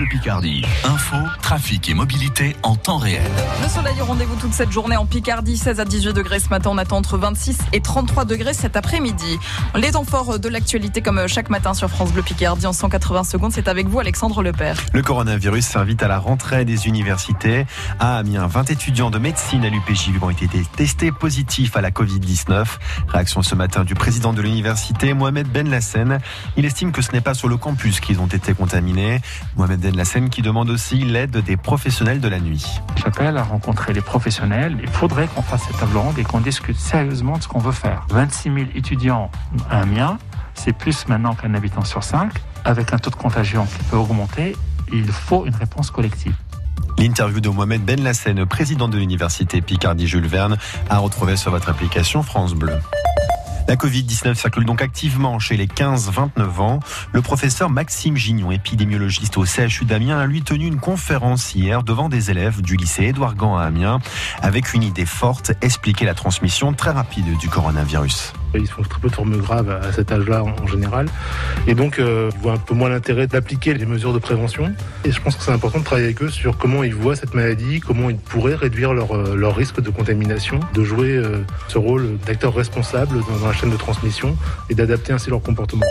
Bleu Picardie. Info, trafic et mobilité en temps réel. Le soleil au rendez-vous toute cette journée en Picardie, 16 à 18 degrés ce matin. On attend entre 26 et 33 degrés cet après-midi. Les temps forts de l'actualité comme chaque matin sur France Bleu Picardie en 180 secondes. C'est avec vous Alexandre Lepère. Le coronavirus s'invite à la rentrée des universités. À Amiens, 20 étudiants de médecine à l'UPJ ont été testés positifs à la Covid-19. Réaction ce matin du président de l'université, Mohamed Ben Lassen. Il estime que ce n'est pas sur le campus qu'ils ont été contaminés. Mohamed Ben Lassen qui demande aussi l'aide des professionnels de la nuit. J'appelle à rencontrer les professionnels. Il faudrait qu'on fasse cette table ronde et qu'on discute sérieusement de ce qu'on veut faire. 26 000 étudiants à Amiens, c'est plus maintenant qu'un habitant sur 5. Avec un taux de contagion qui peut augmenter, il faut une réponse collective. L'interview de Mohamed Ben Lassen, président de l'université Picardie Jules Verne, à retrouver sur votre application France Bleu. La Covid-19 circule donc activement chez les 15-29 ans. Le professeur Maxime Gignon, épidémiologiste au CHU d'Amiens, a lui tenu une conférence hier devant des élèves du lycée Édouard Gand à Amiens avec une idée forte, expliquer la transmission très rapide du coronavirus. Ils font très peu de formes graves à cet âge-là en général. Et donc, euh, ils voient un peu moins l'intérêt d'appliquer les mesures de prévention. Et je pense que c'est important de travailler avec eux sur comment ils voient cette maladie, comment ils pourraient réduire leur, euh, risque de contamination, de jouer euh, ce rôle d'acteur responsable dans la chaîne de transmission et d'adapter ainsi leur comportement.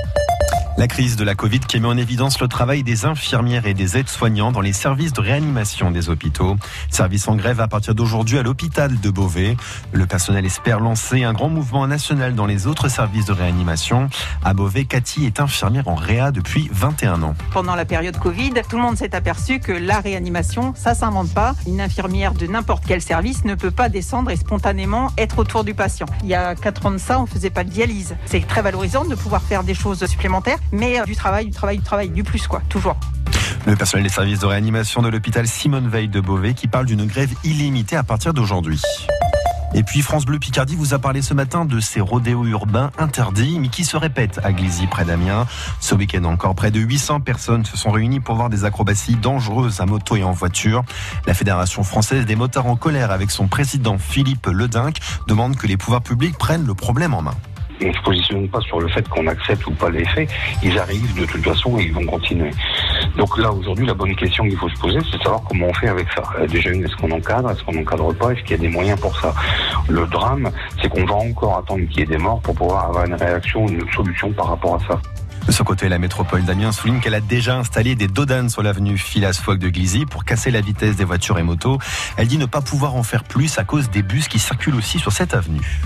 La crise de la Covid qui met en évidence le travail des infirmières et des aides-soignants dans les services de réanimation des hôpitaux. Service en grève à partir d'aujourd'hui à l'hôpital de Beauvais. Le personnel espère lancer un grand mouvement national dans les autres services de réanimation. À Beauvais, Cathy est infirmière en réa depuis 21 ans. Pendant la période Covid, tout le monde s'est aperçu que la réanimation, ça s'invente pas. Une infirmière de n'importe quel service ne peut pas descendre et spontanément être autour du patient. Il y a 4 ans de ça, on faisait pas de dialyse. C'est très valorisant de pouvoir faire des choses supplémentaires mais du travail, du travail, du travail, du plus, quoi, toujours. Le personnel des services de réanimation de l'hôpital Simone Veil de Beauvais qui parle d'une grève illimitée à partir d'aujourd'hui. Et puis France Bleu Picardie vous a parlé ce matin de ces rodéos urbains interdits, mais qui se répètent à Glizy près d'Amiens. Ce week-end encore, près de 800 personnes se sont réunies pour voir des acrobaties dangereuses à moto et en voiture. La Fédération française des motards en colère avec son président Philippe Ledinck demande que les pouvoirs publics prennent le problème en main on ne se positionne pas sur le fait qu'on accepte ou pas les faits. Ils arrivent de toute façon et ils vont continuer. Donc là, aujourd'hui, la bonne question qu'il faut se poser, c'est de savoir comment on fait avec ça. Euh, déjà, est-ce qu'on encadre Est-ce qu'on n'encadre pas Est-ce qu'il y a des moyens pour ça? Le drame, c'est qu'on va encore attendre qu'il y ait des morts pour pouvoir avoir une réaction, une solution par rapport à ça. De son côté, la métropole d'Amiens souligne qu'elle a déjà installé des dodanes sur l'avenue Philas-Fogg de Glizy pour casser la vitesse des voitures et motos. Elle dit ne pas pouvoir en faire plus à cause des bus qui circulent aussi sur cette avenue.